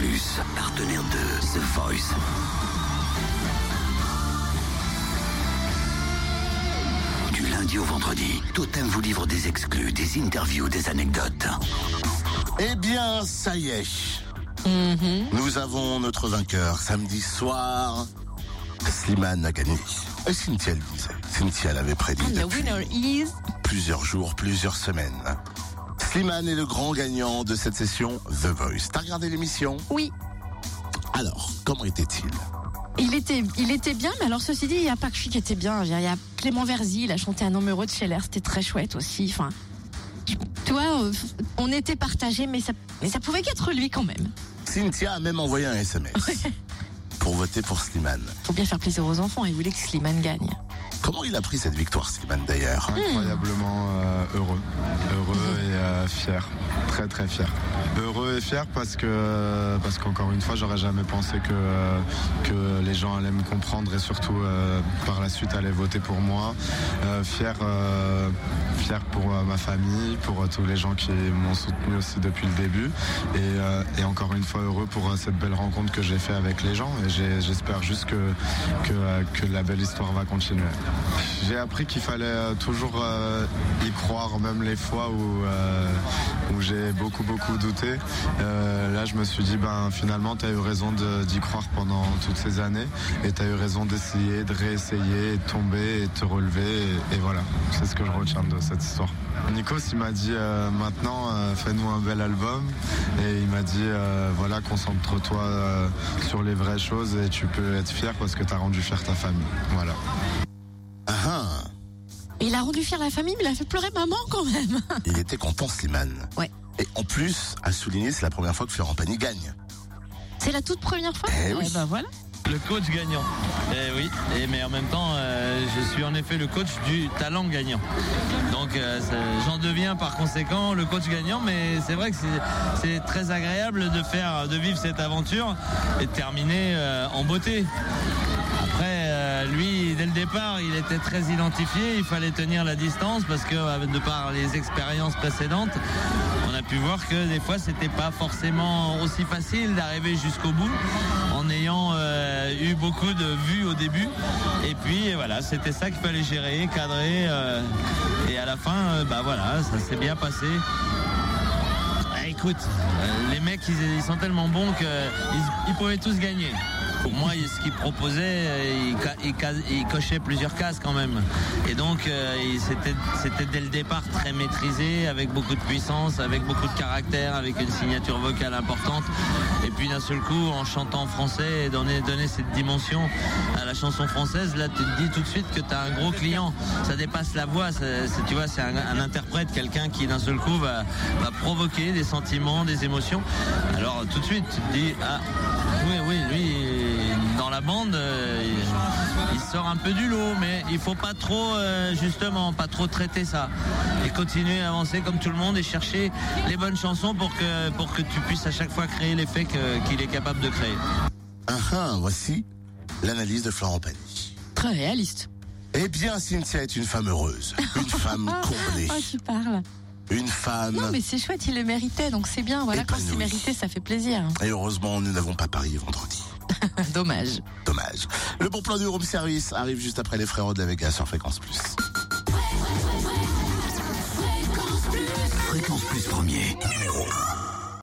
Plus, partenaire de The Voice. Du lundi au vendredi, Totem vous livre des exclus, des interviews, des anecdotes. Eh bien, ça y est. Nous avons notre vainqueur samedi soir. Slimane a gagné. Et Cynthia le disait. Cynthia l'avait prédit And the depuis winner is. plusieurs jours, plusieurs semaines. Slimane est le grand gagnant de cette session The Voice. T'as regardé l'émission? Oui. Alors, comment était-il? Il était, il était bien, mais alors ceci dit, il n'y a pas que lui qui était bien. Il y a Clément Verzi, il a chanté un numéro de Scheller, c'était très chouette aussi. Enfin, tu vois, euh, on était partagés, mais ça, mais ça pouvait qu'être lui quand même. Cynthia a même envoyé un SMS pour voter pour Slimane. Faut bien faire plaisir aux enfants, il voulait que Slimane gagne. Comment il a pris cette victoire, Slimane, d'ailleurs incroyablement euh, heureux, heureux et euh, fier, très très fier. Heureux et fier parce que parce qu'encore une fois, j'aurais jamais pensé que que les gens allaient me comprendre et surtout euh, par la suite allaient voter pour moi. Euh, fier, euh, fier pour euh, ma famille, pour euh, tous les gens qui m'ont soutenu aussi depuis le début et, euh, et encore une fois heureux pour cette belle rencontre que j'ai fait avec les gens et j'espère juste que que, que la belle histoire va continuer. J'ai appris qu'il fallait euh, toujours euh, y croire, même les fois où, euh, j'ai beaucoup beaucoup douté. Là, je me suis dit, ben finalement, tu as eu raison d'y croire pendant toutes ces années, et tu as eu raison d'essayer, de réessayer, de tomber, et de te relever, et, et voilà, c'est ce que je retiens de cette histoire. Nikos, il m'a dit, maintenant, fais-nous un bel album, et il m'a dit, voilà, concentre-toi sur les vraies choses, et tu peux être fier parce que tu as rendu fier ta famille. Voilà. Ah, ah, Il a rendu fier la famille, mais il a fait pleurer maman quand même. il était content, Slimane. Ouais. Et en plus, à souligner, c'est la première fois que Florent Pagny gagne. C'est la toute première fois. Eh oui. ben voilà. Le coach gagnant. Eh oui, et mais en même temps, euh, je suis en effet le coach du talent gagnant. Donc euh, j'en deviens par conséquent le coach gagnant, mais c'est vrai que c'est- c'est très agréable de faire, de vivre cette aventure et de terminer euh, en beauté. Après, euh, lui, départ, il était très identifié. Il fallait tenir la distance parce que, euh, de par les expériences précédentes, on a pu voir que des fois, c'était pas forcément aussi facile d'arriver jusqu'au bout en ayant euh, eu beaucoup de vues au début. Et puis, voilà, c'était ça qu'il fallait gérer, cadrer. euh, et à la fin, bah voilà, ça s'est bien passé. Ah, écoute, les mecs, ils, sont tellement bons qu'ils ils pouvaient tous gagner. Pour moi, il- ce ils ca- ils cochaient plusieurs cases quand même. Et donc, euh, il- c'était dès le départ très maîtrisé, avec beaucoup de puissance, avec beaucoup de caractère, avec une signature vocale importante. Et puis d'un seul coup, en chantant français et donner, donner cette dimension à la chanson française, là, tu te dis tout de suite que tu as un gros client. Ça dépasse la voix. tu vois, c'est un, interprète, quelqu'un qui d'un seul coup va, va provoquer des sentiments, des émotions. Alors tout de suite, tu te dis, ah, oui, oui, lui, la bande, euh, il, il sort un peu du lot, mais il faut pas trop, euh, justement, pas trop traiter ça. Et continuer à avancer comme tout le monde et chercher les bonnes chansons pour que, pour que tu puisses à chaque fois créer l'effet qu'il est capable de créer. Ah, ah, voici l'analyse de Florent Pagny. Très réaliste. Eh bien, Cynthia est une femme heureuse, une femme comblée, Oh, tu parles. Une femme... Non, mais c'est chouette, il le méritait, donc c'est bien. Voilà, quand c'est mérité, ça fait plaisir. Et heureusement, nous n'avons pas parié vendredi. Dommage. Dommage. Le bon plan du room service arrive juste après les frérots de la Vega sur Fréquence Plus. Fréquence Plus premier, numéro